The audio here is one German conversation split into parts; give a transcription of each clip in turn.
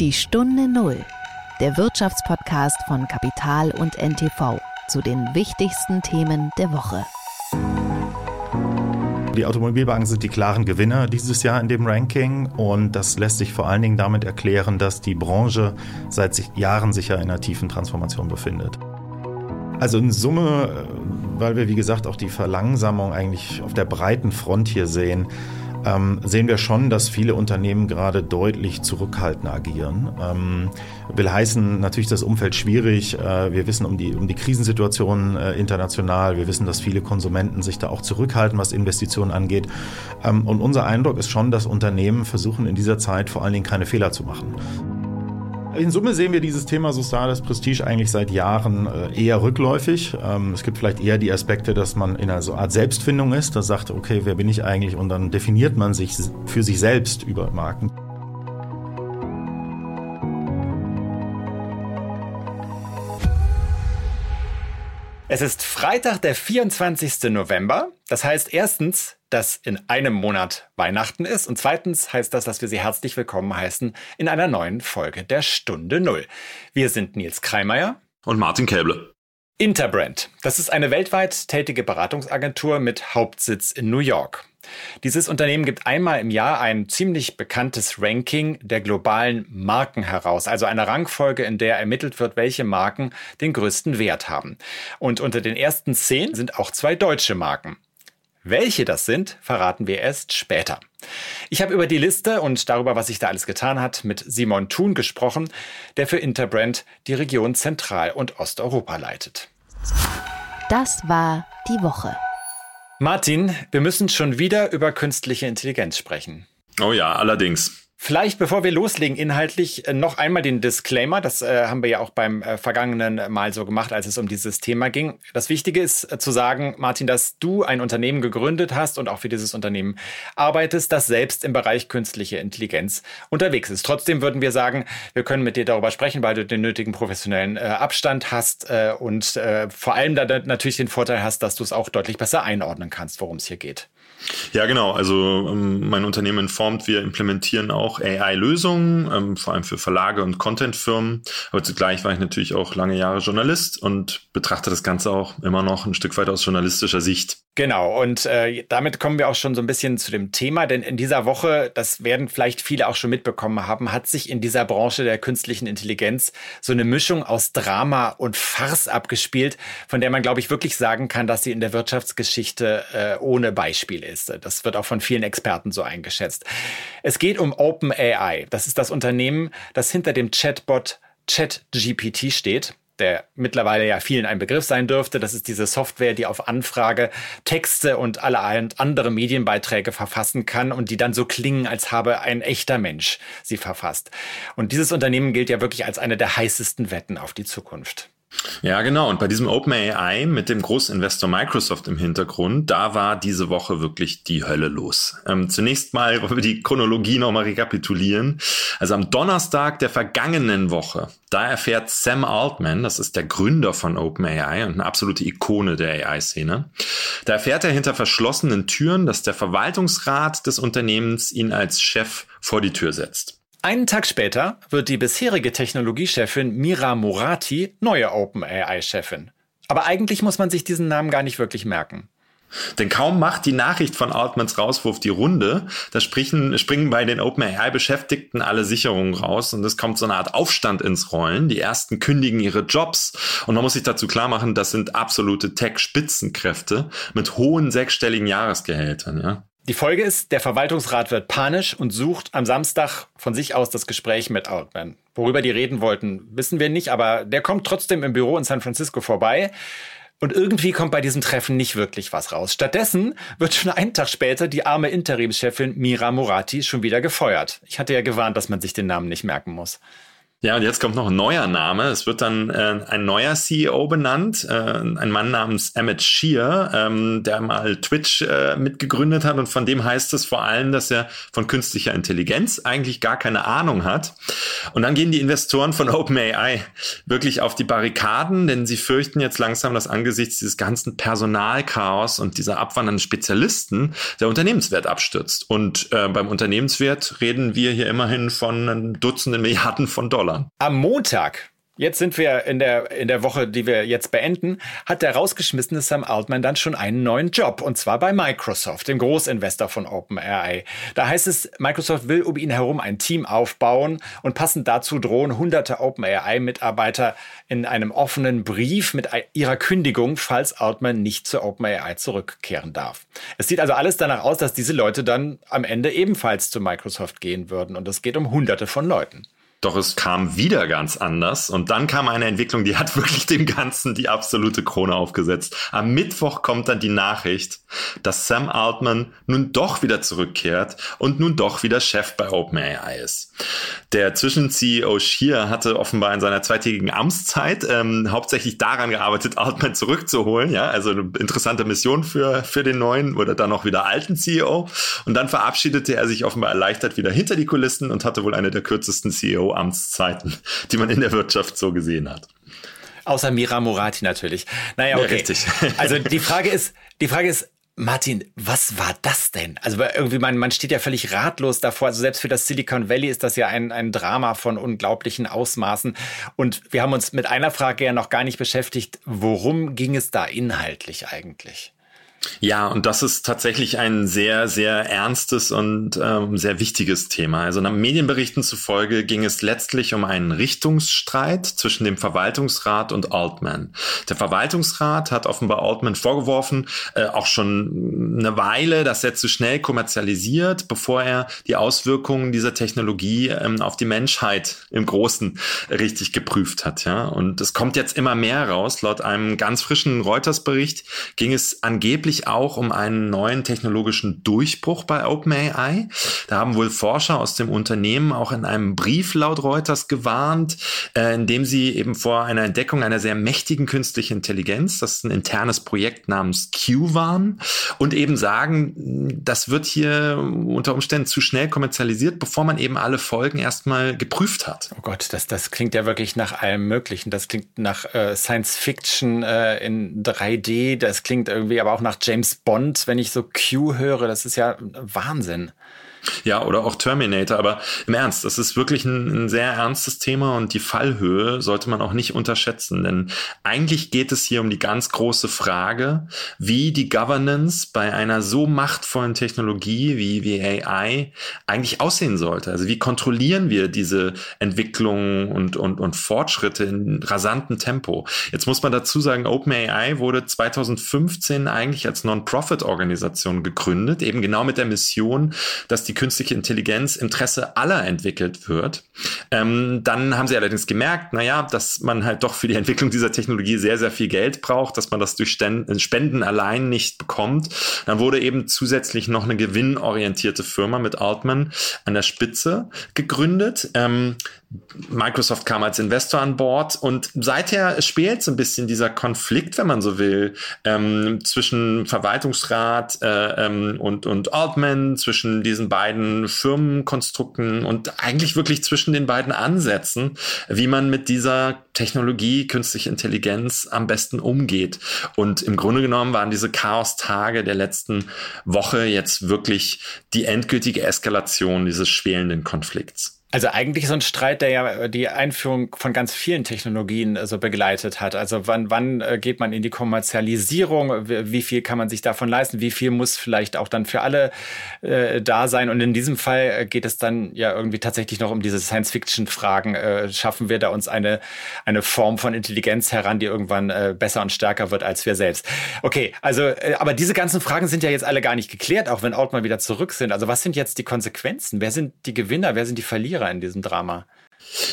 Die Stunde Null, der Wirtschaftspodcast von Kapital und NTV zu den wichtigsten Themen der Woche. Die Automobilbanken sind die klaren Gewinner dieses Jahr in dem Ranking und das lässt sich vor allen Dingen damit erklären, dass die Branche seit Jahren sich ja in einer tiefen Transformation befindet. Also in Summe, äh, weil wir wie gesagt auch die Verlangsamung eigentlich auf der breiten Front hier sehen, ähm, sehen wir schon, dass viele Unternehmen gerade deutlich zurückhaltender agieren. Ähm, will heißen, natürlich ist das Umfeld schwierig. Äh, wir wissen um die, um die Krisensituation äh, international. Wir wissen, dass viele Konsumenten sich da auch zurückhalten, was Investitionen angeht. Ähm, und unser Eindruck ist schon, dass Unternehmen versuchen in dieser Zeit vor allen Dingen keine Fehler zu machen. In Summe sehen wir dieses Thema soziales Prestige eigentlich seit Jahren äh, eher rückläufig. Ähm, es gibt vielleicht eher die Aspekte, dass man in einer Art Selbstfindung ist, das sagt, okay, wer bin ich eigentlich? Und dann definiert man sich für sich selbst über Marken. Es ist Freitag, der 24. November. Das heißt erstens, dass in einem Monat Weihnachten ist und zweitens heißt das, dass wir Sie herzlich willkommen heißen in einer neuen Folge der Stunde Null. Wir sind Nils Kreimeier und Martin Käble. Interbrand. Das ist eine weltweit tätige Beratungsagentur mit Hauptsitz in New York. Dieses Unternehmen gibt einmal im Jahr ein ziemlich bekanntes Ranking der globalen Marken heraus, also eine Rangfolge, in der ermittelt wird, welche Marken den größten Wert haben. Und unter den ersten zehn sind auch zwei deutsche Marken. Welche das sind, verraten wir erst später. Ich habe über die Liste und darüber, was sich da alles getan hat, mit Simon Thun gesprochen, der für Interbrand die Region Zentral- und Osteuropa leitet. Das war die Woche. Martin, wir müssen schon wieder über künstliche Intelligenz sprechen. Oh ja, allerdings. Vielleicht, bevor wir loslegen, inhaltlich äh, noch einmal den Disclaimer. Das äh, haben wir ja auch beim äh, vergangenen Mal so gemacht, als es um dieses Thema ging. Das Wichtige ist äh, zu sagen, Martin, dass du ein Unternehmen gegründet hast und auch für dieses Unternehmen arbeitest, das selbst im Bereich künstliche Intelligenz unterwegs ist. Trotzdem würden wir sagen, wir können mit dir darüber sprechen, weil du den nötigen professionellen äh, Abstand hast äh, und vor allem da natürlich den Vorteil hast, dass du es auch deutlich besser einordnen kannst, worum es hier geht. Ja, genau. Also ähm, mein Unternehmen informt, wir implementieren auch AI-Lösungen, ähm, vor allem für Verlage und Contentfirmen. Aber zugleich war ich natürlich auch lange Jahre Journalist und betrachte das Ganze auch immer noch ein Stück weit aus journalistischer Sicht. Genau, und äh, damit kommen wir auch schon so ein bisschen zu dem Thema, denn in dieser Woche, das werden vielleicht viele auch schon mitbekommen haben, hat sich in dieser Branche der künstlichen Intelligenz so eine Mischung aus Drama und Farce abgespielt, von der man, glaube ich, wirklich sagen kann, dass sie in der Wirtschaftsgeschichte äh, ohne Beispiel ist. Das wird auch von vielen Experten so eingeschätzt. Es geht um OpenAI. Das ist das Unternehmen, das hinter dem Chatbot ChatGPT steht der mittlerweile ja vielen ein Begriff sein dürfte. Das ist diese Software, die auf Anfrage Texte und alle andere Medienbeiträge verfassen kann und die dann so klingen, als habe ein echter Mensch sie verfasst. Und dieses Unternehmen gilt ja wirklich als eine der heißesten Wetten auf die Zukunft. Ja, genau. Und bei diesem OpenAI mit dem Großinvestor Microsoft im Hintergrund, da war diese Woche wirklich die Hölle los. Ähm, zunächst mal wollen wir die Chronologie nochmal rekapitulieren. Also am Donnerstag der vergangenen Woche, da erfährt Sam Altman, das ist der Gründer von OpenAI und eine absolute Ikone der AI-Szene, da erfährt er hinter verschlossenen Türen, dass der Verwaltungsrat des Unternehmens ihn als Chef vor die Tür setzt. Einen Tag später wird die bisherige Technologiechefin Mira Morati neue OpenAI-Chefin. Aber eigentlich muss man sich diesen Namen gar nicht wirklich merken. Denn kaum macht die Nachricht von Altmans Rauswurf die Runde, da springen, springen bei den OpenAI-Beschäftigten alle Sicherungen raus und es kommt so eine Art Aufstand ins Rollen. Die ersten kündigen ihre Jobs und man muss sich dazu klar machen, das sind absolute Tech-Spitzenkräfte mit hohen sechsstelligen Jahresgehältern, ja. Die Folge ist, der Verwaltungsrat wird panisch und sucht am Samstag von sich aus das Gespräch mit Altman. Worüber die reden wollten, wissen wir nicht, aber der kommt trotzdem im Büro in San Francisco vorbei. Und irgendwie kommt bei diesem Treffen nicht wirklich was raus. Stattdessen wird schon einen Tag später die arme Interimschefin Mira Morati schon wieder gefeuert. Ich hatte ja gewarnt, dass man sich den Namen nicht merken muss. Ja, und jetzt kommt noch ein neuer Name. Es wird dann äh, ein neuer CEO benannt, äh, ein Mann namens Emmett Shear, ähm, der mal Twitch äh, mitgegründet hat und von dem heißt es vor allem, dass er von künstlicher Intelligenz eigentlich gar keine Ahnung hat. Und dann gehen die Investoren von OpenAI wirklich auf die Barrikaden, denn sie fürchten jetzt langsam, dass angesichts dieses ganzen Personalchaos und dieser abwandernden Spezialisten der Unternehmenswert abstürzt. Und äh, beim Unternehmenswert reden wir hier immerhin von Dutzenden Milliarden von Dollar. Am Montag Jetzt sind wir in der, in der Woche, die wir jetzt beenden, hat der rausgeschmissene Sam Altman dann schon einen neuen Job. Und zwar bei Microsoft, dem Großinvestor von OpenAI. Da heißt es, Microsoft will um ihn herum ein Team aufbauen und passend dazu drohen hunderte OpenAI-Mitarbeiter in einem offenen Brief mit ihrer Kündigung, falls Altman nicht zu OpenAI zurückkehren darf. Es sieht also alles danach aus, dass diese Leute dann am Ende ebenfalls zu Microsoft gehen würden. Und es geht um hunderte von Leuten. Doch es kam wieder ganz anders und dann kam eine Entwicklung, die hat wirklich dem Ganzen die absolute Krone aufgesetzt. Am Mittwoch kommt dann die Nachricht, dass Sam Altman nun doch wieder zurückkehrt und nun doch wieder Chef bei OpenAI ist. Der Zwischen-CEO Schier hatte offenbar in seiner zweitägigen Amtszeit ähm, hauptsächlich daran gearbeitet, Altman zurückzuholen. Ja, also eine interessante Mission für, für den neuen oder dann auch wieder alten CEO. Und dann verabschiedete er sich offenbar erleichtert wieder hinter die Kulissen und hatte wohl eine der kürzesten CEO Amtszeiten, die man in der Wirtschaft so gesehen hat. Außer Mira Murati natürlich. Naja, okay. Ja, richtig. Also die Frage ist, die Frage ist, Martin, was war das denn? Also irgendwie, man, man steht ja völlig ratlos davor. Also selbst für das Silicon Valley ist das ja ein, ein Drama von unglaublichen Ausmaßen. Und wir haben uns mit einer Frage ja noch gar nicht beschäftigt. Worum ging es da inhaltlich eigentlich? Ja, und das ist tatsächlich ein sehr, sehr ernstes und ähm, sehr wichtiges Thema. Also nach Medienberichten zufolge ging es letztlich um einen Richtungsstreit zwischen dem Verwaltungsrat und Altman. Der Verwaltungsrat hat offenbar Altman vorgeworfen, äh, auch schon eine Weile, dass er zu schnell kommerzialisiert, bevor er die Auswirkungen dieser Technologie ähm, auf die Menschheit im Großen richtig geprüft hat. Ja, und es kommt jetzt immer mehr raus. Laut einem ganz frischen Reuters-Bericht ging es angeblich tatsächlich auch um einen neuen technologischen Durchbruch bei OpenAI. Da haben wohl Forscher aus dem Unternehmen auch in einem Brief laut Reuters gewarnt, äh, in dem sie eben vor einer Entdeckung einer sehr mächtigen künstlichen Intelligenz, das ist ein internes Projekt namens Q waren, und eben sagen, das wird hier unter Umständen zu schnell kommerzialisiert, bevor man eben alle Folgen erstmal geprüft hat. Oh Gott, das, das klingt ja wirklich nach allem Möglichen. Das klingt nach äh, Science Fiction äh, in 3D, das klingt irgendwie aber auch nach James Bond, wenn ich so Q höre, das ist ja Wahnsinn. Ja, oder auch Terminator. Aber im Ernst, das ist wirklich ein, ein, sehr ernstes Thema und die Fallhöhe sollte man auch nicht unterschätzen. Denn eigentlich geht es hier um die ganz große Frage, wie die Governance bei einer so machtvollen Technologie wie, wie AI eigentlich aussehen sollte. Also wie kontrollieren wir diese Entwicklungen und, und, und Fortschritte in rasantem Tempo? Jetzt muss man dazu sagen, OpenAI wurde 2015 eigentlich als Non-Profit-Organisation gegründet, eben genau mit der Mission, dass die die künstliche Intelligenz Interesse aller entwickelt wird. Ähm, dann haben sie allerdings gemerkt, naja, dass man halt doch für die Entwicklung dieser Technologie sehr, sehr viel Geld braucht, dass man das durch Spenden allein nicht bekommt. Dann wurde eben zusätzlich noch eine gewinnorientierte Firma mit Altman an der Spitze gegründet. Ähm, Microsoft kam als Investor an Bord und seither spielt so ein bisschen dieser Konflikt, wenn man so will, ähm, zwischen Verwaltungsrat äh, ähm, und, und Altman, zwischen diesen beiden Firmenkonstrukten und eigentlich wirklich zwischen den beiden Ansätzen, wie man mit dieser Technologie, künstliche Intelligenz am besten umgeht. Und im Grunde genommen waren diese Chaos-Tage der letzten Woche jetzt wirklich die endgültige Eskalation dieses schwelenden Konflikts. Also eigentlich so ein Streit, der ja die Einführung von ganz vielen Technologien äh, so begleitet hat. Also wann, wann äh, geht man in die Kommerzialisierung? Wie viel kann man sich davon leisten? Wie viel muss vielleicht auch dann für alle äh, da sein? Und in diesem Fall äh, geht es dann ja irgendwie tatsächlich noch um diese Science-Fiction-Fragen. Äh, schaffen wir da uns eine, eine Form von Intelligenz heran, die irgendwann äh, besser und stärker wird als wir selbst? Okay, also, aber diese ganzen Fragen sind ja jetzt alle gar nicht geklärt, auch wenn Altman wieder zurück sind. Also was sind jetzt die Konsequenzen? Wer sind die Gewinner? Wer sind die Verlierer? In diesem Drama.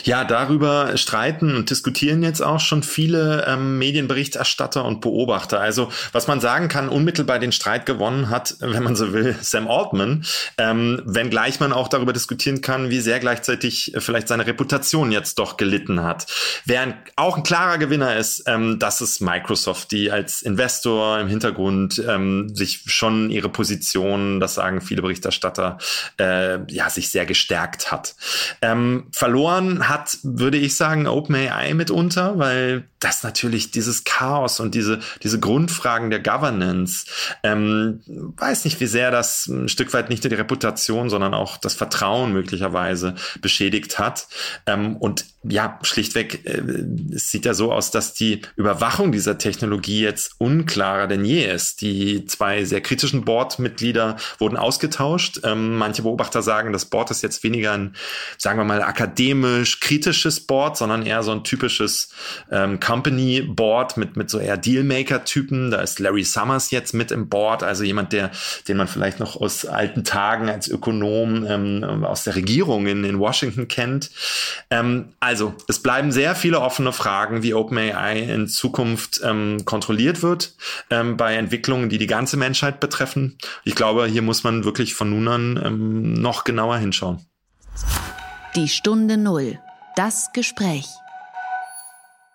Ja, darüber streiten und diskutieren jetzt auch schon viele ähm, Medienberichterstatter und Beobachter. Also was man sagen kann, unmittelbar den Streit gewonnen hat, wenn man so will, Sam Altman, ähm, wenngleich man auch darüber diskutieren kann, wie sehr gleichzeitig vielleicht seine Reputation jetzt doch gelitten hat. Wer ein, auch ein klarer Gewinner ist, ähm, das ist Microsoft, die als Investor im Hintergrund ähm, sich schon ihre Position, das sagen viele Berichterstatter, äh, ja, sich sehr gestärkt hat. Ähm, verloren verloren hat, würde ich sagen, OpenAI mitunter, weil das natürlich dieses Chaos und diese, diese Grundfragen der Governance, ähm, weiß nicht, wie sehr das ein Stück weit nicht nur die Reputation, sondern auch das Vertrauen möglicherweise beschädigt hat. Ähm, und ja, schlichtweg, äh, es sieht ja so aus, dass die Überwachung dieser Technologie jetzt unklarer denn je ist. Die zwei sehr kritischen Board-Mitglieder wurden ausgetauscht. Ähm, manche Beobachter sagen, das Board ist jetzt weniger ein, sagen wir mal, akademisch kritisches Board, sondern eher so ein typisches ähm, Company Board mit, mit so eher Dealmaker-Typen. Da ist Larry Summers jetzt mit im Board, also jemand, der, den man vielleicht noch aus alten Tagen als Ökonom ähm, aus der Regierung in, in Washington kennt. Ähm, also, es bleiben sehr viele offene Fragen, wie OpenAI in Zukunft ähm, kontrolliert wird ähm, bei Entwicklungen, die die ganze Menschheit betreffen. Ich glaube, hier muss man wirklich von nun an ähm, noch genauer hinschauen. Die Stunde Null. Das Gespräch.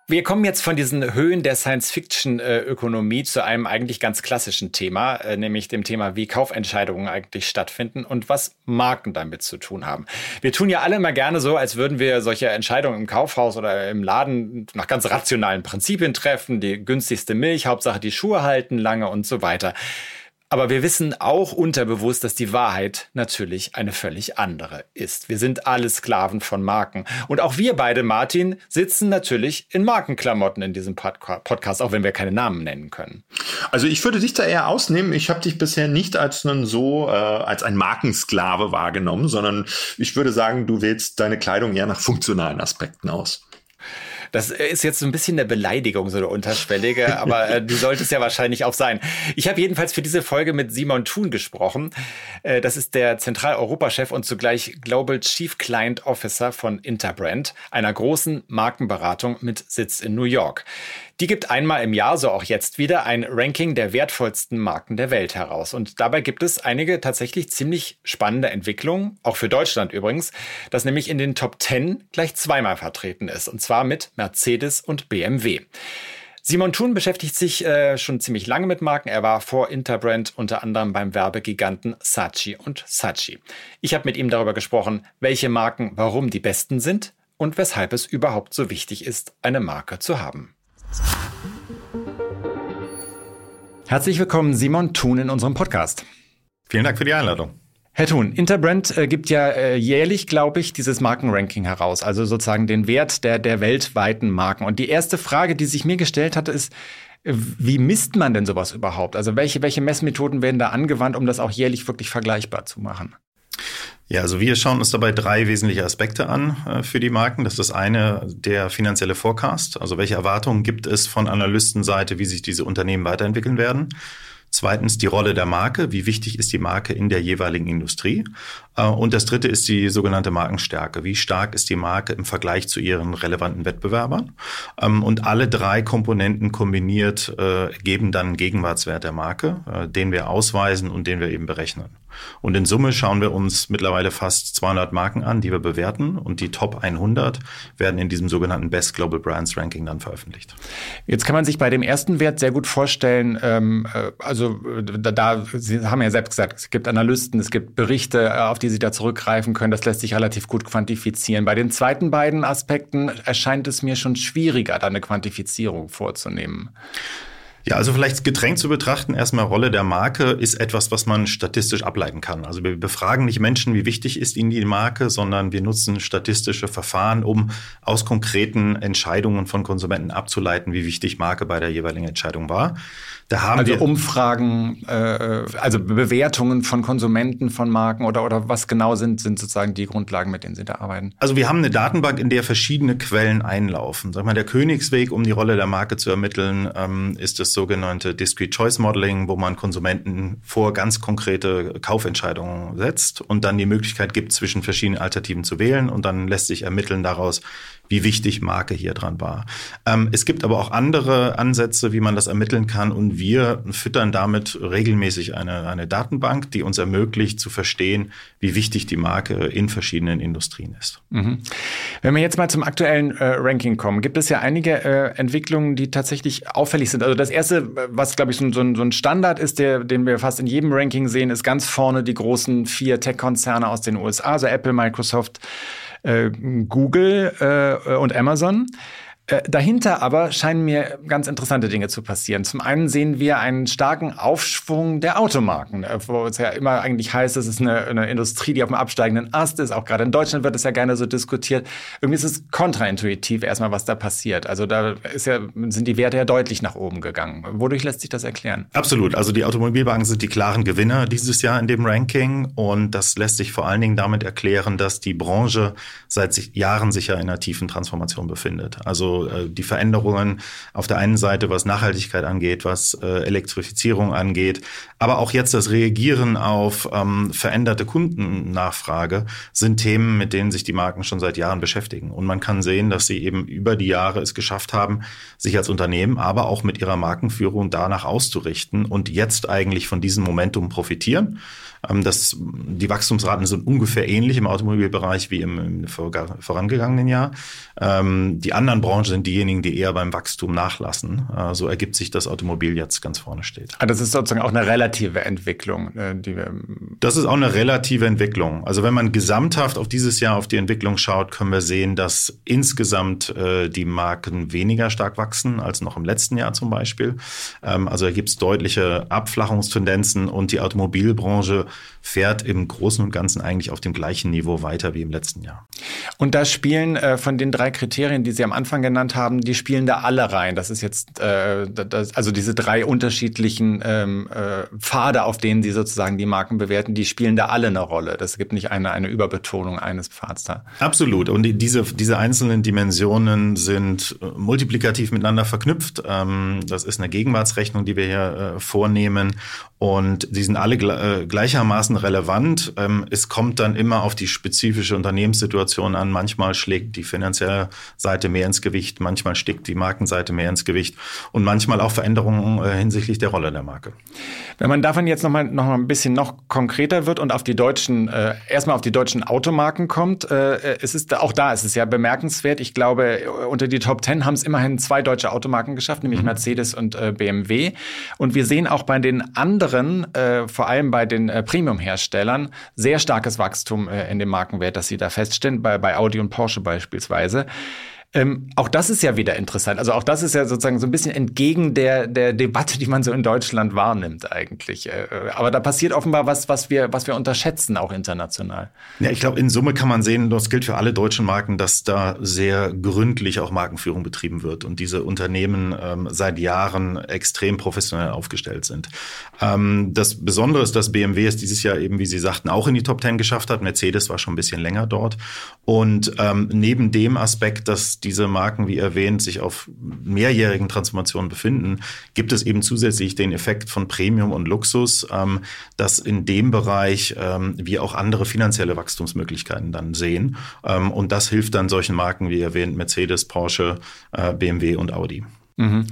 Wir kommen jetzt von diesen Höhen der Science-Fiction-Ökonomie zu einem eigentlich ganz klassischen Thema, äh, nämlich dem Thema, wie Kaufentscheidungen eigentlich stattfinden und was Marken damit zu tun haben. Wir tun ja alle immer gerne so, als würden wir solche Entscheidungen im Kaufhaus oder im Laden nach ganz rationalen Prinzipien treffen, die günstigste Milch, Hauptsache die Schuhe halten lange und so weiter. Aber wir wissen auch unterbewusst, dass die Wahrheit natürlich eine völlig andere ist. Wir sind alle Sklaven von Marken. Und auch wir beide, Martin, sitzen natürlich in Markenklamotten in diesem Podcast, auch wenn wir keine Namen nennen können. Also ich würde dich da eher ausnehmen. Ich habe dich bisher nicht als einen so, äh, als ein Markensklave wahrgenommen, sondern ich würde sagen, du wählst deine Kleidung eher nach funktionalen Aspekten aus. Das ist jetzt so ein bisschen eine Beleidigung, so eine unterschwellige, aber äh, die sollte es ja wahrscheinlich auch sein. Ich habe jedenfalls für diese Folge mit Simon Thun gesprochen. Äh, das ist der Zentraleuropa-Chef und zugleich Global Chief Client Officer von Interbrand, einer großen Markenberatung mit Sitz in New York. Die gibt einmal im Jahr, so auch jetzt wieder, ein Ranking der wertvollsten Marken der Welt heraus. Und dabei gibt es einige tatsächlich ziemlich spannende Entwicklungen, auch für Deutschland übrigens, das nämlich in den Top 10 gleich zweimal vertreten ist, und zwar mit Mercedes und BMW. Simon Thun beschäftigt sich äh, schon ziemlich lange mit Marken. Er war vor Interbrand unter anderem beim Werbegiganten Saatchi und Saatchi. Ich habe mit ihm darüber gesprochen, welche Marken warum die besten sind und weshalb es überhaupt so wichtig ist, eine Marke zu haben. Herzlich willkommen, Simon Thun, in unserem Podcast. Vielen Dank für die Einladung. Herr Thun, Interbrand äh, gibt ja äh, jährlich, glaube ich, dieses Markenranking heraus, also sozusagen den Wert der, der weltweiten Marken. Und die erste Frage, die sich mir gestellt hatte, ist, äh, wie misst man denn sowas überhaupt? Also welche, welche Messmethoden werden da angewandt, um das auch jährlich wirklich vergleichbar zu machen? Ja, also wir schauen uns dabei drei wesentliche Aspekte an äh, für die Marken. Das ist das eine der finanzielle Forecast, also welche Erwartungen gibt es von Analystenseite, wie sich diese Unternehmen weiterentwickeln werden. Zweitens die Rolle der Marke. Wie wichtig ist die Marke in der jeweiligen Industrie? Äh, und das dritte ist die sogenannte Markenstärke. Wie stark ist die Marke im Vergleich zu ihren relevanten Wettbewerbern? Ähm, und alle drei Komponenten kombiniert äh, geben dann einen Gegenwartswert der Marke, den wir ausweisen und den wir eben berechnen. Und in Summe schauen wir uns mittlerweile fast 200 Marken an, die wir bewerten. Und die Top 100 werden in diesem sogenannten Best Global Brands Ranking dann veröffentlicht. Jetzt kann man sich bei dem ersten Wert sehr gut vorstellen, ähm, äh, also da, da, Sie haben ja selbst gesagt, es gibt Analysten, es gibt Berichte, äh, auf die Sie da zurückgreifen können. Das lässt sich relativ gut quantifizieren. Bei den zweiten beiden Aspekten erscheint es mir schon schwieriger, da eine Quantifizierung vorzunehmen. Ja, also vielleicht gedrängt zu betrachten, erstmal Rolle der Marke ist etwas, was man statistisch ableiten kann. Also wir befragen nicht Menschen, wie wichtig ist ihnen die Marke, sondern wir nutzen statistische Verfahren, um aus konkreten Entscheidungen von Konsumenten abzuleiten, wie wichtig Marke bei der jeweiligen Entscheidung war. Da haben also wir Umfragen, äh, also Bewertungen von Konsumenten von Marken oder, oder was genau sind, sind sozusagen die Grundlagen, mit denen Sie da arbeiten? Also wir haben eine Datenbank, in der verschiedene Quellen einlaufen. Sag mal, der Königsweg, um die Rolle der Marke zu ermitteln, ähm, ist das sogenannte Discrete Choice Modeling, wo man Konsumenten vor ganz konkrete Kaufentscheidungen setzt und dann die Möglichkeit gibt, zwischen verschiedenen Alternativen zu wählen und dann lässt sich ermitteln daraus, wie wichtig Marke hier dran war. Ähm, es gibt aber auch andere Ansätze, wie man das ermitteln kann und wir füttern damit regelmäßig eine, eine Datenbank, die uns ermöglicht zu verstehen, wie wichtig die Marke in verschiedenen Industrien ist. Mhm. Wenn wir jetzt mal zum aktuellen äh, Ranking kommen, gibt es ja einige äh, Entwicklungen, die tatsächlich auffällig sind. Also das erste, was glaube ich so, so, so, ein Standard ist, der, den wir fast in jedem Ranking sehen, ist ganz vorne die großen vier Tech-Konzerne aus den USA, also Apple, Microsoft, äh, Google äh, und Amazon. Äh, dahinter aber scheinen mir ganz interessante Dinge zu passieren. Zum einen sehen wir einen starken Aufschwung der Automarken, äh, wo es ja immer eigentlich heißt, es ist eine, eine, Industrie, die auf dem absteigenden Ast ist. Auch gerade in Deutschland wird es ja gerne so diskutiert. Irgendwie ist es kontraintuitiv erstmal, was da passiert. Also da ist ja, sind die Werte ja deutlich nach oben gegangen. Wodurch lässt sich das erklären? Absolut. Also die Automobilbanken sind die klaren Gewinner dieses Jahr in dem Ranking und das lässt sich vor allen Dingen damit erklären, dass die Branche seit Jahren sich ja in einer tiefen Transformation befindet. Also äh, die Veränderungen auf der einen Seite, was Nachhaltigkeit angeht, was äh, Elektrifizierung angeht, aber auch jetzt das Reagieren auf ähm, veränderte Kundennachfrage sind Themen, mit denen sich die Marken schon seit Jahren beschäftigen. Und man kann sehen, dass sie eben über die Jahre es geschafft haben, sich als Unternehmen, aber auch mit ihrer Markenführung danach auszurichten und jetzt eigentlich von diesem Momentum profitieren. Ähm, das, die Wachstumsraten sind ungefähr ähnlich im Automobilbereich wie im, im vorangegangenen Jahr. Ähm, die anderen Branchen sind diejenigen, die eher beim Wachstum nachlassen. Äh, so ergibt sich, dass Automobil jetzt ganz vorne steht. Ah, das ist sozusagen auch eine relative Entwicklung, äh, die wir. Das ist auch eine relative Entwicklung. Also wenn man gesamthaft auf dieses Jahr auf die Entwicklung schaut, können wir sehen, dass insgesamt äh, die Marken weniger stark wachsen als noch im letzten Jahr zum Beispiel. Ähm, also da gibt es deutliche Abflachungstendenzen und die Automobilbranche fährt im Großen und Ganzen eigentlich auf dem gleichen Niveau weiter wie im letzten Jahr. Und da spielen äh, von den drei Kriterien, die Sie am Anfang genannt haben, die spielen da alle rein. Das ist jetzt äh, das, also diese drei unterschiedlichen ähm, äh, Pfade, auf denen Sie sozusagen die Marken bewerten, die spielen da alle eine Rolle. Das gibt nicht eine, eine Überbetonung eines Pfads da. Absolut. Und diese, diese einzelnen Dimensionen sind äh, multiplikativ miteinander verknüpft. Ähm, das ist eine Gegenwartsrechnung, die wir hier äh, vornehmen. Und die sind alle äh, gleichermaßen relevant. Ähm, es kommt dann immer auf die spezifische Unternehmenssituation an. Manchmal schlägt die finanzielle Seite mehr ins Gewicht, manchmal steckt die Markenseite mehr ins Gewicht und manchmal auch Veränderungen äh, hinsichtlich der Rolle der Marke. Wenn man davon jetzt nochmal noch mal ein bisschen noch konkreter wird und auf die deutschen, äh, erstmal auf die deutschen Automarken kommt, es ist auch da ist es ja bemerkenswert. Ich glaube, unter die Top Ten haben es immerhin zwei deutsche Automarken geschafft, nämlich mhm. Mercedes und BMW. Und wir sehen auch bei den anderen anderen, äh, vor allem bei den äh, Premium-Herstellern, sehr starkes Wachstum äh, in dem Markenwert, das sie da feststellen, bei, bei Audi und Porsche beispielsweise. Ähm, auch das ist ja wieder interessant. Also auch das ist ja sozusagen so ein bisschen entgegen der, der Debatte, die man so in Deutschland wahrnimmt eigentlich. Äh, aber da passiert offenbar was, was wir, was wir unterschätzen, auch international. Ja, ich glaube, in Summe kann man sehen, das gilt für alle deutschen Marken, dass da sehr gründlich auch Markenführung betrieben wird und diese Unternehmen ähm, seit Jahren extrem professionell aufgestellt sind. Ähm, das Besondere ist, dass BMW es dieses Jahr eben, wie Sie sagten, auch in die Top Ten geschafft hat. Mercedes war schon ein bisschen länger dort. Und ähm, neben dem Aspekt, dass diese Marken, wie erwähnt, sich auf mehrjährigen Transformationen befinden, gibt es eben zusätzlich den Effekt von Premium und Luxus, ähm, dass in dem Bereich ähm, wir auch andere finanzielle Wachstumsmöglichkeiten dann sehen. Ähm, und das hilft dann solchen Marken, wie erwähnt, Mercedes, Porsche, äh, BMW und Audi. Mhm.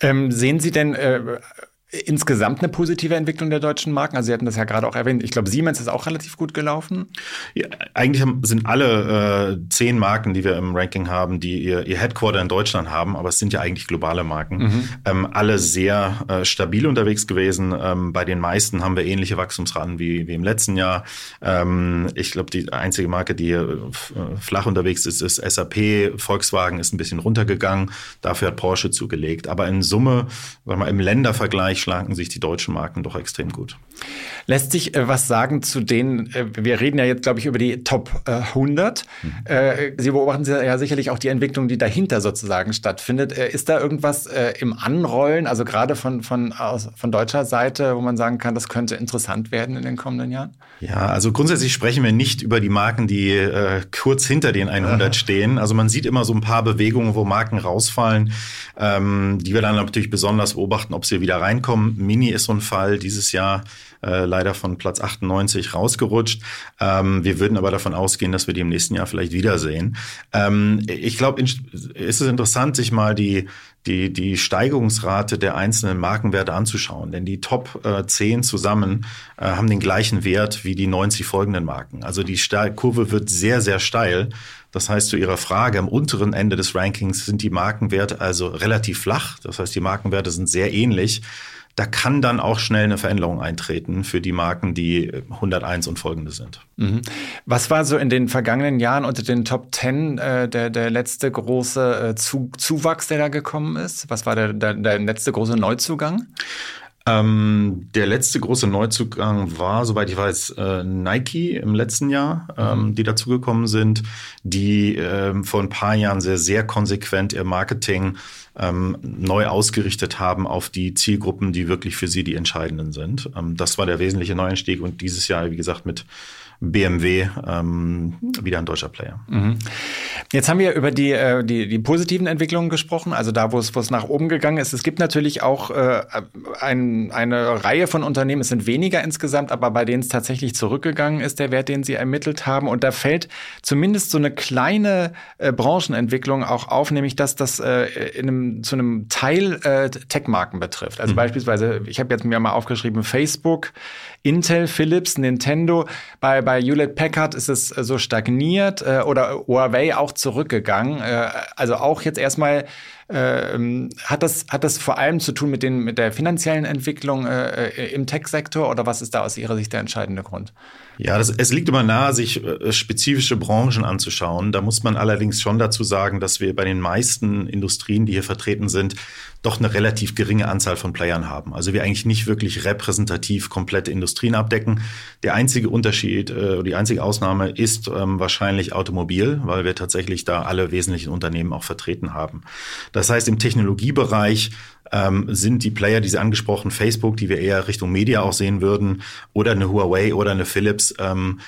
Ähm, sehen Sie denn äh, insgesamt eine positive Entwicklung der deutschen Marken? Also Sie hatten das ja gerade auch erwähnt. Ich glaube, Siemens ist auch relativ gut gelaufen. Ja, eigentlich sind alle äh, zehn Marken, die wir im Ranking haben, die ihr, ihr Headquarter in Deutschland haben, aber es sind ja eigentlich globale Marken, mhm. ähm, alle sehr äh, stabil unterwegs gewesen. Ähm, bei den meisten haben wir ähnliche Wachstumsraten wie, wie im letzten Jahr. Ähm, ich glaube, die einzige Marke, die äh, flach unterwegs ist, ist SAP. Volkswagen ist ein bisschen runtergegangen. Dafür hat Porsche zugelegt. Aber in Summe, sagen wir, im Ländervergleich schlagen sich die deutschen Marken doch extrem gut. Lässt sich äh, was sagen zu denen, äh, wir reden ja jetzt, glaube ich, über die Top äh, 100. Mhm. Äh, Sie beobachten ja sicherlich auch die Entwicklung, die dahinter sozusagen stattfindet. Äh, ist da irgendwas äh, im Anrollen, also gerade von, von, aus, von deutscher Seite, wo man sagen kann, das könnte interessant werden in den kommenden Jahren? Ja, also grundsätzlich sprechen wir nicht über die Marken, die kurz hinter den 100 stehen. Also man sieht immer so ein paar Bewegungen, wo Marken rausfallen, ähm, die wir dann natürlich besonders beobachten, ob sie wieder reinkommen. Mini ist so ein Fall dieses Jahr äh, leider von Platz 98 rausgerutscht. Ähm, wir würden aber davon ausgehen, dass wir die im nächsten Jahr vielleicht wiedersehen. Ähm, ich glaube, ist es interessant, sich mal die, die, die Steigerungsrate der einzelnen Markenwerte anzuschauen. Denn die Top äh, 10 zusammen äh, haben den gleichen Wert wie die 90 folgenden Marken. Also die Kurve wird sehr, sehr steil. Das heißt, zu Ihrer Frage, am unteren Ende des Rankings sind die Markenwerte also relativ flach. Das heißt, die Markenwerte sind sehr ähnlich. Da kann dann auch schnell eine Veränderung eintreten für die Marken, die 101 und folgende sind. Mhm. Was war so in den vergangenen Jahren unter den Top 10 äh, der, der letzte große äh, Zu Zuwachs, der da gekommen ist? Was war der, der, der letzte große Neuzugang? Ähm, der letzte große Neuzugang war, soweit ich weiß, äh, Nike im letzten Jahr, ähm, mhm. die dazugekommen sind, die ähm, vor ein paar Jahren sehr, sehr konsequent ihr Marketing ähm, neu ausgerichtet haben auf die Zielgruppen, die wirklich für sie die entscheidenden sind. Ähm, das war der wesentliche Neueinstieg und dieses Jahr, wie gesagt, mit BMW ähm, wieder ein deutscher Player. Mhm. Jetzt haben wir über die, äh, die, die positiven Entwicklungen gesprochen, also da, wo es, wo es nach oben gegangen ist. Es gibt natürlich auch äh, ein, eine Reihe von Unternehmen, es sind weniger insgesamt, aber bei denen es tatsächlich zurückgegangen ist, der Wert, den sie ermittelt haben. Und da fällt zumindest so eine kleine äh, Branchenentwicklung auch auf, nämlich dass das äh, in einem, zu einem Teil äh, Tech-Marken betrifft. Also mhm. beispielsweise, ich habe jetzt mir mal aufgeschrieben, Facebook, Intel, Philips, Nintendo. Bei, bei Hewlett Packard ist es äh, so stagniert äh, oder Huawei auch zurückgegangen. Äh, also auch jetzt erstmal äh, hat, das, hat das vor allem zu tun mit, den, mit der finanziellen Entwicklung äh, äh im Tech-Sektor oder was ist da aus Ihrer Sicht der entscheidende Grund? Ja, das, es liegt immer nahe, sich äh, spezifische Branchen anzuschauen. Da muss man allerdings schon dazu sagen, dass wir bei den meisten Industrien, die hier vertreten sind, doch eine relativ geringe Anzahl von Playern haben. Also wir eigentlich nicht wirklich repräsentativ komplette Industrien abdecken. Der einzige Unterschied, äh, die einzige Ausnahme ist ähm, wahrscheinlich Automobil, weil wir tatsächlich da alle wesentlichen Unternehmen auch vertreten haben. Das heißt, im Technologiebereich ähm, sind die Player, die Sie angesprochen, Facebook, die wir eher Richtung Media auch sehen würden, oder eine Huawei oder eine Philips, ähm,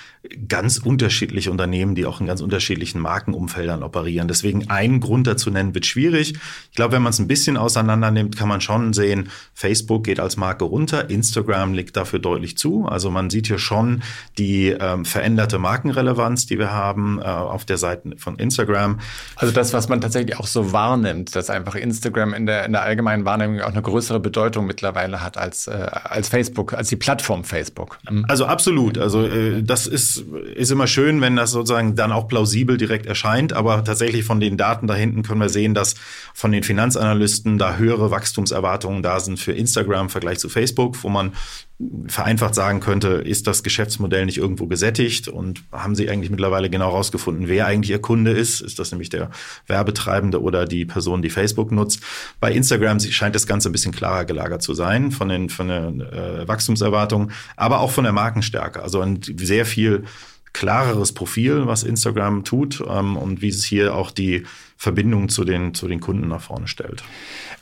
ganz unterschiedliche Unternehmen, die auch in ganz unterschiedlichen Markenumfeldern operieren. Deswegen einen Grund dazu nennen wird schwierig. Ich glaube, wenn man es ein bisschen auseinander nimmt, kann man schon sehen, Facebook geht als Marke runter, Instagram liegt dafür deutlich zu. Also man sieht hier schon die ähm, veränderte Markenrelevanz, die wir haben äh, auf der Seite von Instagram. Also das, was man tatsächlich auch so wahrnimmt, dass einfach Instagram in der, in der allgemeinen Wahrnehmung auch eine größere Bedeutung mittlerweile hat als, äh, als Facebook, als die Plattform Facebook. Mhm. Also absolut. Also äh, das ist ist, immer schön, wenn das sozusagen dann auch plausibel direkt erscheint. Aber tatsächlich von den Daten da hinten können wir sehen, dass von den Finanzanalysten da höhere Wachstumserwartungen da sind für Instagram im Vergleich zu Facebook, wo man vereinfacht sagen könnte, ist das Geschäftsmodell nicht irgendwo gesättigt und haben sie eigentlich mittlerweile genau herausgefunden, wer eigentlich ihr Kunde ist? Ist das nämlich der Werbetreibende oder die Person, die Facebook nutzt? Bei Instagram scheint das Ganze ein bisschen klarer gelagert zu sein von den, von den äh, Wachstumserwartungen, aber auch von der Markenstärke. Also ein sehr viel klareres Profil, was Instagram tut ähm, und wie es hier auch die Verbindung zu den, zu den Kunden nach vorne stellt.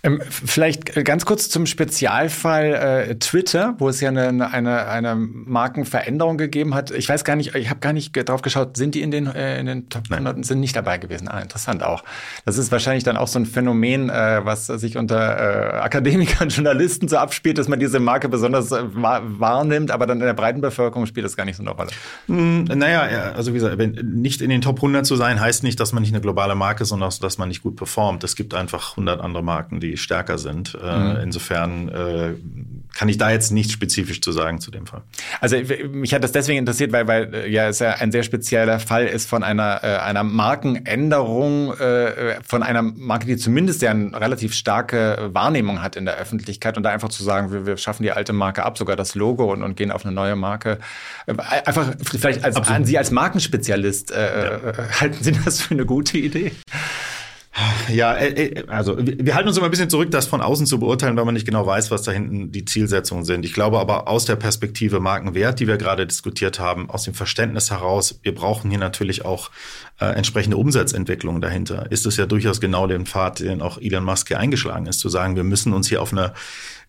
Ähm, vielleicht ganz kurz zum Spezialfall äh, Twitter, wo es ja eine, eine, eine Markenveränderung gegeben hat. Ich weiß gar nicht, ich habe gar nicht drauf geschaut, sind die in den, äh, in den Top 100 Nein. sind nicht dabei gewesen? Ah, interessant auch. Das ist wahrscheinlich dann auch so ein Phänomen, äh, was sich unter äh, Akademikern, Journalisten so abspielt, dass man diese Marke besonders äh, wahrnimmt, aber dann in der breiten Bevölkerung spielt das gar nicht so eine Rolle. Mm, naja, also wie gesagt, nicht in den Top 100 zu sein, heißt nicht, dass man nicht eine globale Marke ist, sondern auch, dass man nicht gut performt. Es gibt einfach 100 andere Marken, die stärker sind. Äh, mhm. Insofern äh, kann ich da jetzt nichts spezifisch zu sagen zu dem Fall. Also mich hat das deswegen interessiert, weil, weil äh, ja es ja ein sehr spezieller Fall ist von einer, äh, einer Markenänderung, äh, von einer Marke, die zumindest ja eine relativ starke Wahrnehmung hat in der Öffentlichkeit und da einfach zu sagen, wir, wir schaffen die alte Marke ab, sogar das Logo und, und gehen auf eine neue Marke. Äh, einfach vielleicht als, an Sie als Markenspezialist, äh, ja. halten Sie das für eine gute Idee? Ja, äh, äh, also wir halten uns immer ein bisschen zurück, das von außen zu beurteilen, weil man nicht genau weiß, was da hinten die Zielsetzungen sind. Ich glaube aber aus der Perspektive Markenwert, die wir gerade diskutiert haben, aus dem Verständnis heraus, wir brauchen hier natürlich auch äh, entsprechende Umsatzentwicklung dahinter. Ist es ja durchaus genau den Pfad, den auch Elon Musk hier eingeschlagen ist, zu sagen, wir müssen uns hier auf eine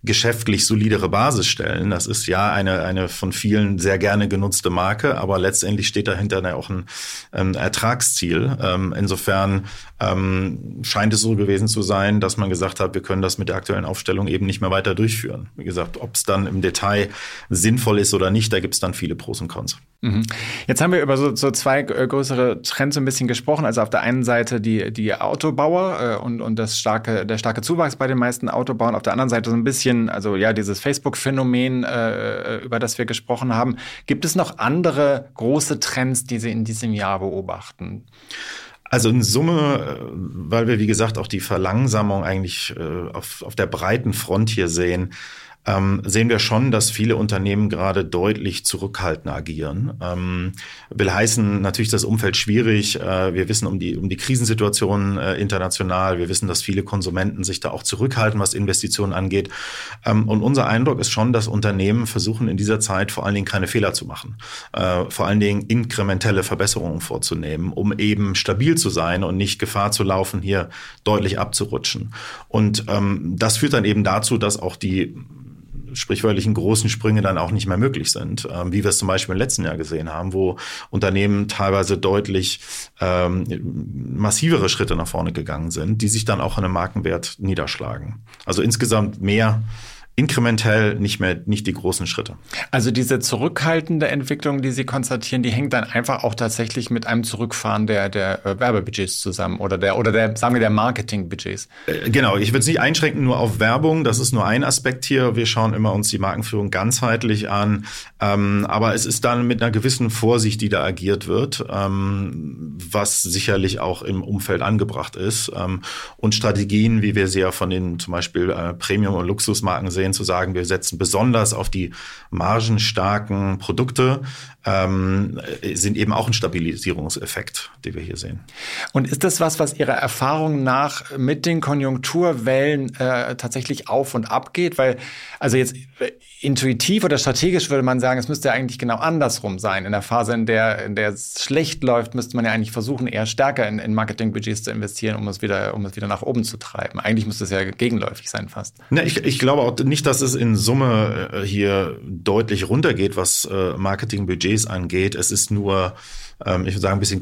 geschäftlich solidere Basis stellen. Das ist ja eine, eine von vielen sehr gerne genutzte Marke, aber letztendlich steht dahinter auch ein, ein Ertragsziel. Ähm, insofern ähm, scheint es so gewesen zu sein, dass man gesagt hat, wir können das mit der aktuellen Aufstellung eben nicht mehr weiter durchführen. Wie gesagt, ob es dann im Detail sinnvoll ist oder nicht, da gibt es dann viele Pros und Cons. Mhm. Jetzt haben wir über so, so zwei äh, größere Trends ein bisschen gesprochen. Also auf der einen Seite die, die Autobauer äh, und, und das starke, der starke Zuwachs bei den meisten Autobauern. Auf der anderen Seite so ein bisschen, also ja, dieses Facebook-Phänomen, äh, über das wir gesprochen haben. Gibt es noch andere große Trends, die Sie in diesem Jahr beobachten? Also in Summe, weil wir, wie gesagt, auch die Verlangsamung eigentlich auf, auf der breiten Front hier sehen, ähm, sehen wir schon, dass viele Unternehmen gerade deutlich zurückhaltend agieren. Ähm, will heißen, natürlich das Umfeld schwierig. Äh, wir wissen um die, um die Krisensituation äh, international. Wir wissen, dass viele Konsumenten sich da auch zurückhalten, was Investitionen angeht. Ähm, und unser Eindruck ist schon, dass Unternehmen versuchen in dieser Zeit vor allen Dingen keine Fehler zu machen. Äh, vor allen Dingen inkrementelle Verbesserungen vorzunehmen, um eben stabil zu sein und nicht Gefahr zu laufen, hier deutlich abzurutschen. Und ähm, das führt dann eben dazu, dass auch die sprichwörtlichen großen Sprünge dann auch nicht mehr möglich sind, ähm, wie wir es zum Beispiel im letzten Jahr gesehen haben, wo Unternehmen teilweise deutlich ähm, massivere Schritte nach vorne gegangen sind, die sich dann auch an einem Markenwert niederschlagen. Also insgesamt mehr inkrementell nicht mehr, nicht die großen Schritte. Also diese zurückhaltende Entwicklung, die Sie konstatieren, die hängt dann einfach auch tatsächlich mit einem Zurückfahren der, der äh, Werbebudgets zusammen oder der, oder der, sagen wir, der Marketingbudgets. Äh, genau. Ich würde es nicht einschränken nur auf Werbung. Das ist nur ein Aspekt hier. Wir schauen immer uns die Markenführung ganzheitlich an. Ähm, aber es ist dann mit einer gewissen Vorsicht, die da agiert wird, ähm, was sicherlich auch im Umfeld angebracht ist. Ähm, und Strategien, wie wir sie ja von den zum Beispiel äh, Premium- und Luxusmarken sehen, zu sagen, wir setzen besonders auf die margenstarken Produkte, ähm, sind eben auch ein Stabilisierungseffekt, den wir hier sehen. Und ist das was, was Ihrer Erfahrung nach mit den Konjunkturwellen äh, tatsächlich auf und ab geht? Weil, also jetzt äh, intuitiv oder strategisch würde man sagen, es müsste ja eigentlich genau andersrum sein. In der Phase, in der, in der es schlecht läuft, müsste man ja eigentlich versuchen, eher stärker in, in Marketingbudgets zu investieren, um es wieder, um es wieder nach oben zu treiben. Eigentlich müsste es ja gegenläufig sein fast. Ja, ich, ich glaube auch nicht, dass es in Summe äh, hier deutlich runtergeht, was äh, Marketingbudgets angeht. Es ist nur ähm, ich würde sagen, ein bisschen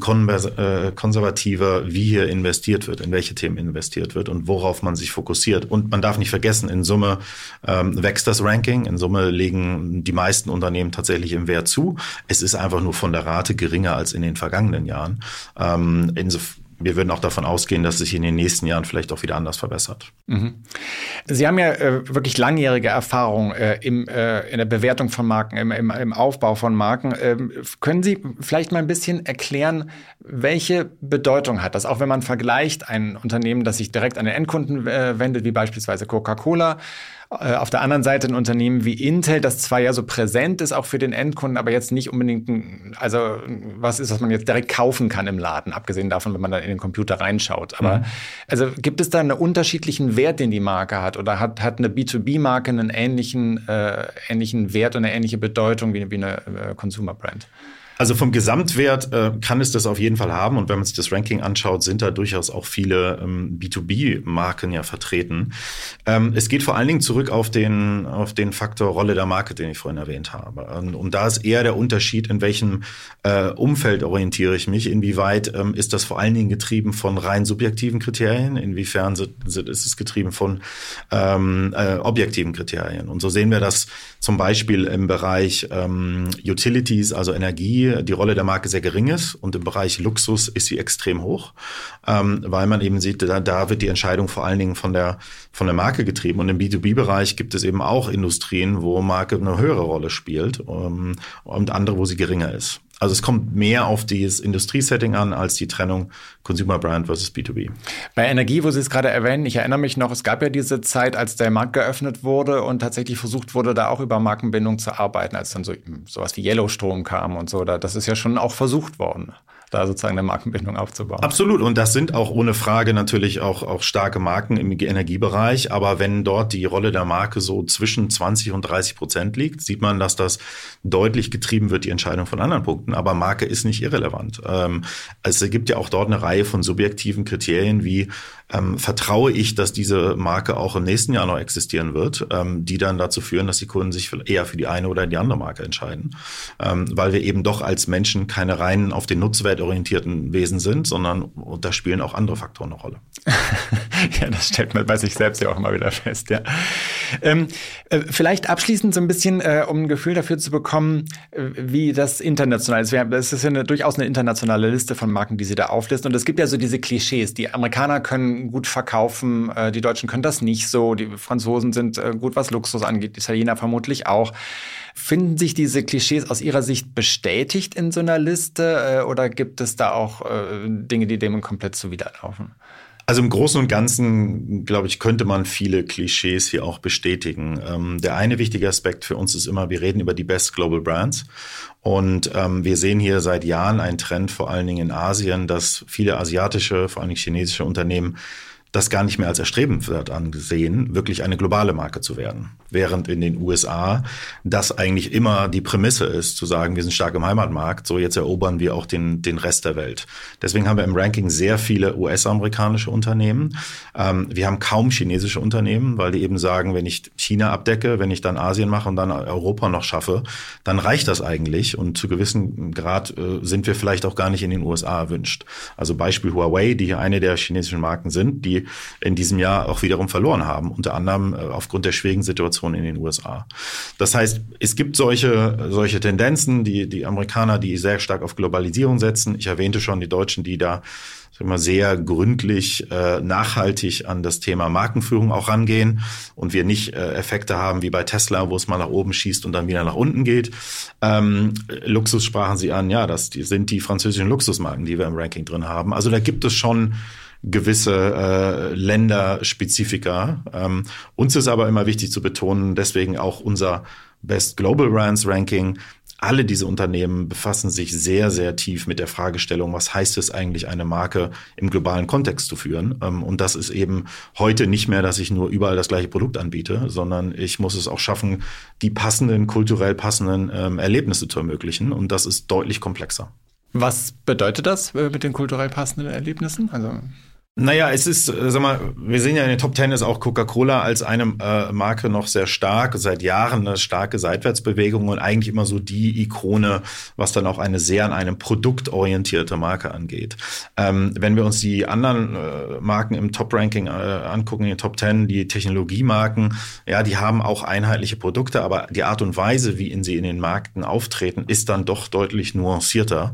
äh, konservativer, wie hier investiert wird, in welche Themen investiert wird und worauf man sich fokussiert. Und man darf nicht vergessen, in Summe ähm, wächst das Ranking. In Summe legen die meisten Unternehmen tatsächlich im Wert zu. Es ist einfach nur von der Rate geringer als in den vergangenen Jahren. Ähm, insofern wir würden auch davon ausgehen, dass sich in den nächsten Jahren vielleicht auch wieder anders verbessert. Mhm. Sie haben ja äh, wirklich langjährige Erfahrung äh, im, äh, in der Bewertung von Marken, im, im, im Aufbau von Marken. Ähm, können Sie vielleicht mal ein bisschen erklären, welche Bedeutung hat das? Auch wenn man vergleicht ein Unternehmen, das sich direkt an den Endkunden äh, wendet, wie beispielsweise Coca-Cola, auf der anderen Seite ein Unternehmen wie Intel, das zwar ja so präsent ist, auch für den Endkunden, aber jetzt nicht unbedingt, ein, also was ist, was man jetzt direkt kaufen kann im Laden, abgesehen davon, wenn man dann in den Computer reinschaut. Aber mhm. also gibt es da einen unterschiedlichen Wert, den die Marke hat? Oder hat, hat eine B2B-Marke einen ähnlichen, äh, ähnlichen Wert und eine ähnliche Bedeutung wie, wie eine äh, Consumer-Brand? Also vom Gesamtwert äh, kann es das auf jeden Fall haben. Und wenn man sich das Ranking anschaut, sind da durchaus auch viele ähm, B2B-Marken ja vertreten. Ähm, es geht vor allen Dingen zurück auf den, auf den Faktor Rolle der Marke, den ich vorhin erwähnt habe. Und, und da ist eher der Unterschied, in welchem äh, Umfeld orientiere ich mich. Inwieweit ähm, ist das vor allen Dingen getrieben von rein subjektiven Kriterien? Inwiefern sind, sind, ist es getrieben von ähm, äh, objektiven Kriterien? Und so sehen wir das zum Beispiel im Bereich ähm, Utilities, also Energie, die Rolle der Marke sehr gering ist und im Bereich Luxus ist sie extrem hoch, ähm, weil man eben sieht, da, da wird die Entscheidung vor allen Dingen von der, von der Marke getrieben. Und im B2B-Bereich gibt es eben auch Industrien, wo Marke eine höhere Rolle spielt ähm, und andere, wo sie geringer ist. Also es kommt mehr auf dieses Industriesetting an als die Trennung Consumer Brand versus B2B. Bei Energie, wo Sie es gerade erwähnen, ich erinnere mich noch, es gab ja diese Zeit, als der Markt geöffnet wurde und tatsächlich versucht wurde, da auch über Markenbindung zu arbeiten, als dann so sowas wie Yellowstrom kam und so. Das ist ja schon auch versucht worden da sozusagen eine Markenbindung aufzubauen. Absolut. Und das sind auch ohne Frage natürlich auch, auch starke Marken im Energiebereich. Aber wenn dort die Rolle der Marke so zwischen 20 und 30 Prozent liegt, sieht man, dass das deutlich getrieben wird, die Entscheidung von anderen Punkten. Aber Marke ist nicht irrelevant. Ähm, es gibt ja auch dort eine Reihe von subjektiven Kriterien wie ähm, vertraue ich, dass diese Marke auch im nächsten Jahr noch existieren wird, ähm, die dann dazu führen, dass die Kunden sich eher für die eine oder die andere Marke entscheiden. Ähm, weil wir eben doch als Menschen keine rein auf den Nutzwert orientierten Wesen sind, sondern und da spielen auch andere Faktoren eine Rolle. ja, das stellt man bei sich selbst ja auch immer wieder fest, ja. Ähm, äh, vielleicht abschließend so ein bisschen, äh, um ein Gefühl dafür zu bekommen, äh, wie das international ist. Es ist ja eine, durchaus eine internationale Liste von Marken, die Sie da auflisten. Und es gibt ja so diese Klischees. Die Amerikaner können gut verkaufen. Äh, die Deutschen können das nicht so. Die Franzosen sind äh, gut, was Luxus angeht. Die Italiener vermutlich auch. Finden sich diese Klischees aus Ihrer Sicht bestätigt in so einer Liste äh, oder gibt es da auch Dinge, die dem komplett zuwiderlaufen? Also im Großen und Ganzen, glaube ich, könnte man viele Klischees hier auch bestätigen. Ähm, der eine wichtige Aspekt für uns ist immer, wir reden über die Best Global Brands. Und ähm, wir sehen hier seit Jahren einen Trend, vor allen Dingen in Asien, dass viele asiatische, vor allen Dingen chinesische Unternehmen das gar nicht mehr als erstrebenswert angesehen, wirklich eine globale Marke zu werden. Während in den USA das eigentlich immer die Prämisse ist, zu sagen, wir sind stark im Heimatmarkt, so jetzt erobern wir auch den, den Rest der Welt. Deswegen haben wir im Ranking sehr viele US-amerikanische Unternehmen. Ähm, wir haben kaum chinesische Unternehmen, weil die eben sagen, wenn ich China abdecke, wenn ich dann Asien mache und dann Europa noch schaffe, dann reicht das eigentlich. Und zu gewissen Grad äh, sind wir vielleicht auch gar nicht in den USA erwünscht. Also Beispiel Huawei, die hier eine der chinesischen Marken sind, die in diesem Jahr auch wiederum verloren haben, unter anderem äh, aufgrund der schwierigen Situation in den USA. Das heißt, es gibt solche, solche Tendenzen, die, die Amerikaner, die sehr stark auf Globalisierung setzen. Ich erwähnte schon die Deutschen, die da immer sehr gründlich, äh, nachhaltig an das Thema Markenführung auch rangehen und wir nicht äh, Effekte haben wie bei Tesla, wo es mal nach oben schießt und dann wieder nach unten geht. Ähm, Luxus sprachen Sie an, ja, das sind die französischen Luxusmarken, die wir im Ranking drin haben. Also da gibt es schon gewisse äh, Länderspezifika. Ähm, uns ist aber immer wichtig zu betonen, deswegen auch unser Best Global Brands Ranking. Alle diese Unternehmen befassen sich sehr, sehr tief mit der Fragestellung, was heißt es eigentlich, eine Marke im globalen Kontext zu führen? Ähm, und das ist eben heute nicht mehr, dass ich nur überall das gleiche Produkt anbiete, sondern ich muss es auch schaffen, die passenden, kulturell passenden ähm, Erlebnisse zu ermöglichen. Und das ist deutlich komplexer. Was bedeutet das äh, mit den kulturell passenden Erlebnissen? Also naja, es ist, äh, sag mal, wir sehen ja in den Top Ten ist auch Coca-Cola als eine äh, Marke noch sehr stark, seit Jahren eine starke Seitwärtsbewegung und eigentlich immer so die Ikone, was dann auch eine sehr an einem Produkt orientierte Marke angeht. Ähm, wenn wir uns die anderen äh, Marken im Top-Ranking äh, angucken, in den Top Ten, die Technologiemarken, ja, die haben auch einheitliche Produkte, aber die Art und Weise, wie in sie in den Märkten auftreten, ist dann doch deutlich nuancierter.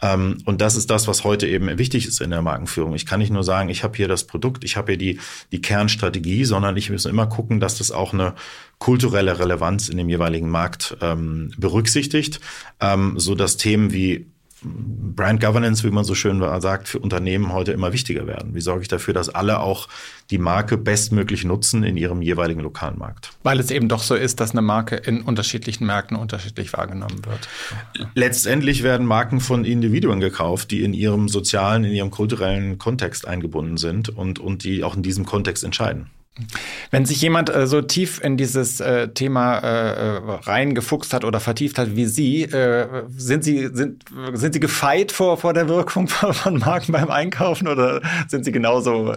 Ähm, und das ist das, was heute eben wichtig ist in der Markenführung. Ich kann nicht nur sagen, sagen, ich habe hier das Produkt, ich habe hier die, die Kernstrategie, sondern ich muss immer gucken, dass das auch eine kulturelle Relevanz in dem jeweiligen Markt ähm, berücksichtigt, ähm, so dass Themen wie Brand Governance, wie man so schön sagt, für Unternehmen heute immer wichtiger werden. Wie sorge ich dafür, dass alle auch die Marke bestmöglich nutzen in ihrem jeweiligen lokalen Markt? Weil es eben doch so ist, dass eine Marke in unterschiedlichen Märkten unterschiedlich wahrgenommen wird. Letztendlich werden Marken von Individuen gekauft, die in ihrem sozialen, in ihrem kulturellen Kontext eingebunden sind und, und die auch in diesem Kontext entscheiden. Wenn sich jemand äh, so tief in dieses äh, Thema äh, äh reingefuchst hat oder vertieft hat wie Sie, äh, sind Sie sind, sind Sie gefeit vor, vor der Wirkung von Marken beim Einkaufen oder sind Sie genauso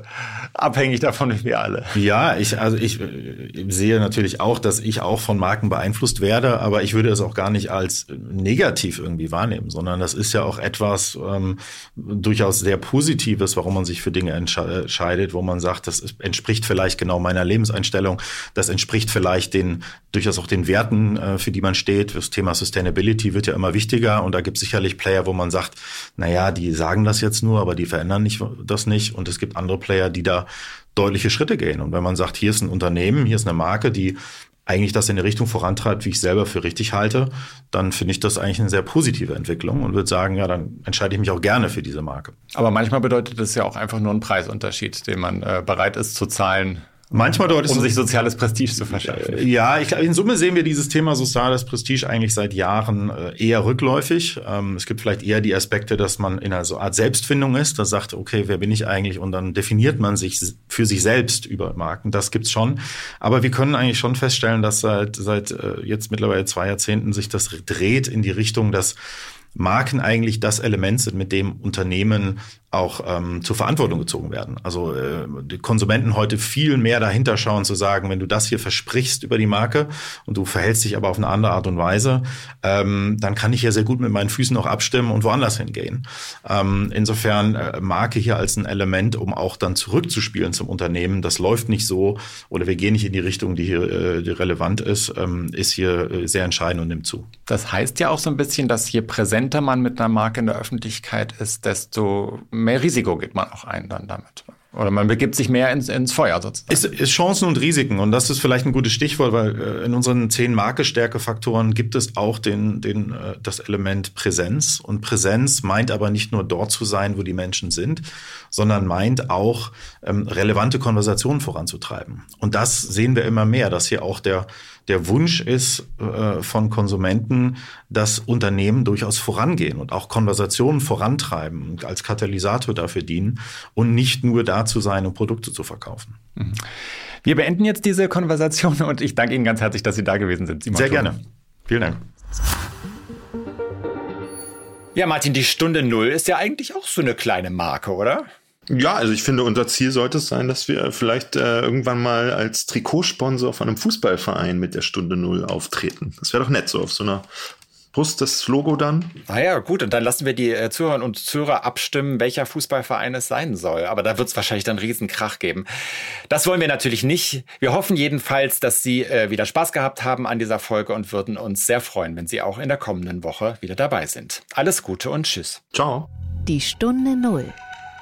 abhängig davon wie wir alle? Ja, ich also ich äh, sehe natürlich auch, dass ich auch von Marken beeinflusst werde, aber ich würde es auch gar nicht als negativ irgendwie wahrnehmen, sondern das ist ja auch etwas ähm, durchaus sehr Positives, warum man sich für Dinge entscheidet, wo man sagt, das entspricht vielleicht genau genau meiner Lebenseinstellung. Das entspricht vielleicht den durchaus auch den Werten, äh, für die man steht. Das Thema Sustainability wird ja immer wichtiger und da gibt es sicherlich Player, wo man sagt, na ja, die sagen das jetzt nur, aber die verändern nicht, das nicht. Und es gibt andere Player, die da deutliche Schritte gehen. Und wenn man sagt, hier ist ein Unternehmen, hier ist eine Marke, die eigentlich das in die Richtung vorantreibt, wie ich selber für richtig halte, dann finde ich das eigentlich eine sehr positive Entwicklung und würde sagen, ja, dann entscheide ich mich auch gerne für diese Marke. Aber manchmal bedeutet das ja auch einfach nur einen Preisunterschied, den man äh, bereit ist zu zahlen, Manchmal dort um sich soziales Prestige zu verschaffen. Ja, ich glaube, in Summe sehen wir dieses Thema soziales Prestige eigentlich seit Jahren äh, eher rückläufig. Ähm, es gibt vielleicht eher die Aspekte, dass man in einer so Art Selbstfindung ist, das sagt, okay, wer bin ich eigentlich? Und dann definiert man sich für sich selbst über Marken. Das gibt's schon. Aber wir können eigentlich schon feststellen, dass seit, seit äh, jetzt mittlerweile zwei Jahrzehnten sich das dreht in die Richtung, dass Marken eigentlich das Element sind, mit dem Unternehmen auch ähm, zur Verantwortung gezogen werden. Also äh, die Konsumenten heute viel mehr dahinter schauen zu sagen, wenn du das hier versprichst über die Marke und du verhältst dich aber auf eine andere Art und Weise, ähm, dann kann ich ja sehr gut mit meinen Füßen auch abstimmen und woanders hingehen. Ähm, insofern äh, Marke hier als ein Element, um auch dann zurückzuspielen zum Unternehmen, das läuft nicht so oder wir gehen nicht in die Richtung, die hier äh, die relevant ist, ähm, ist hier äh, sehr entscheidend und nimmt zu. Das heißt ja auch so ein bisschen, dass je präsenter man mit einer Marke in der Öffentlichkeit ist, desto mehr Risiko geht man auch ein dann damit. Oder man begibt sich mehr ins, ins Feuer sozusagen. Ist, ist Chancen und Risiken. Und das ist vielleicht ein gutes Stichwort, weil äh, in unseren zehn Marke-Stärke-Faktoren gibt es auch den, den, äh, das Element Präsenz. Und Präsenz meint aber nicht nur dort zu sein, wo die Menschen sind, sondern meint auch ähm, relevante Konversationen voranzutreiben. Und das sehen wir immer mehr, dass hier auch der der Wunsch ist äh, von Konsumenten, dass Unternehmen durchaus vorangehen und auch Konversationen vorantreiben und als Katalysator dafür dienen und nicht nur da zu sein, um Produkte zu verkaufen. Mhm. Wir beenden jetzt diese Konversation und ich danke Ihnen ganz herzlich, dass Sie da gewesen sind. Simon Sehr gerne. Vielen Dank. Ja, Martin, die Stunde Null ist ja eigentlich auch so eine kleine Marke, oder? Ja, also ich finde, unser Ziel sollte es sein, dass wir vielleicht äh, irgendwann mal als Trikotsponsor von einem Fußballverein mit der Stunde Null auftreten. Das wäre doch nett, so auf so einer Brust das Logo dann. Naja, gut, und dann lassen wir die äh, Zuhörer und Zuhörer abstimmen, welcher Fußballverein es sein soll. Aber da wird es wahrscheinlich dann einen riesen Krach geben. Das wollen wir natürlich nicht. Wir hoffen jedenfalls, dass Sie äh, wieder Spaß gehabt haben an dieser Folge und würden uns sehr freuen, wenn Sie auch in der kommenden Woche wieder dabei sind. Alles Gute und Tschüss. Ciao. Die Stunde Null